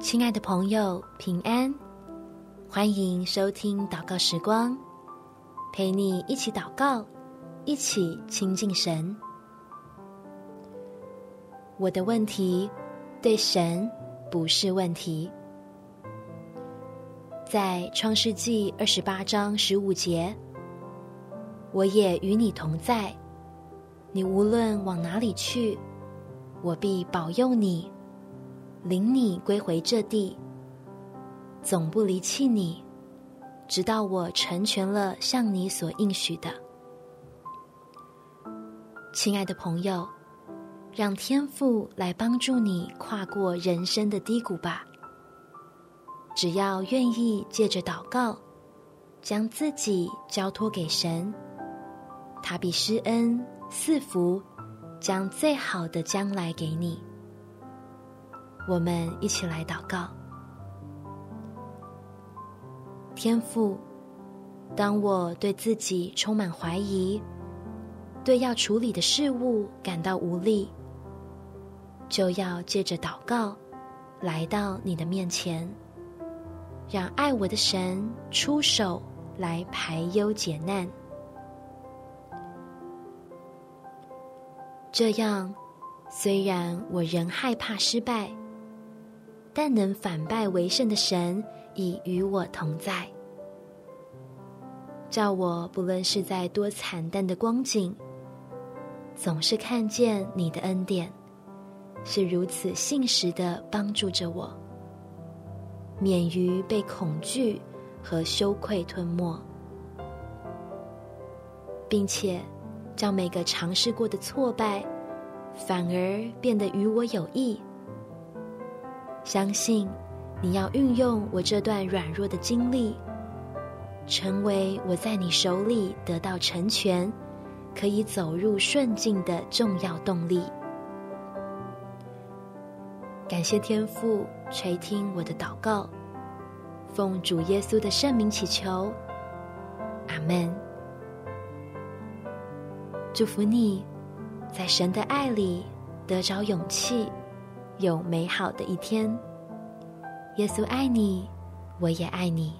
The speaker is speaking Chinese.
亲爱的朋友，平安！欢迎收听祷告时光，陪你一起祷告，一起亲近神。我的问题对神不是问题。在创世纪二十八章十五节，我也与你同在，你无论往哪里去，我必保佑你。领你归回这地，总不离弃你，直到我成全了向你所应许的。亲爱的朋友，让天父来帮助你跨过人生的低谷吧。只要愿意借着祷告，将自己交托给神，他必施恩赐福，将最好的将来给你。我们一起来祷告。天父，当我对自己充满怀疑，对要处理的事物感到无力，就要借着祷告来到你的面前，让爱我的神出手来排忧解难。这样，虽然我仍害怕失败。但能反败为胜的神已与我同在，叫我不论是在多惨淡的光景，总是看见你的恩典，是如此信实的帮助着我，免于被恐惧和羞愧吞没，并且将每个尝试过的挫败，反而变得与我有益。相信你要运用我这段软弱的经历，成为我在你手里得到成全，可以走入顺境的重要动力。感谢天父垂听我的祷告，奉主耶稣的圣名祈求，阿门。祝福你，在神的爱里得着勇气。有美好的一天，耶稣爱你，我也爱你。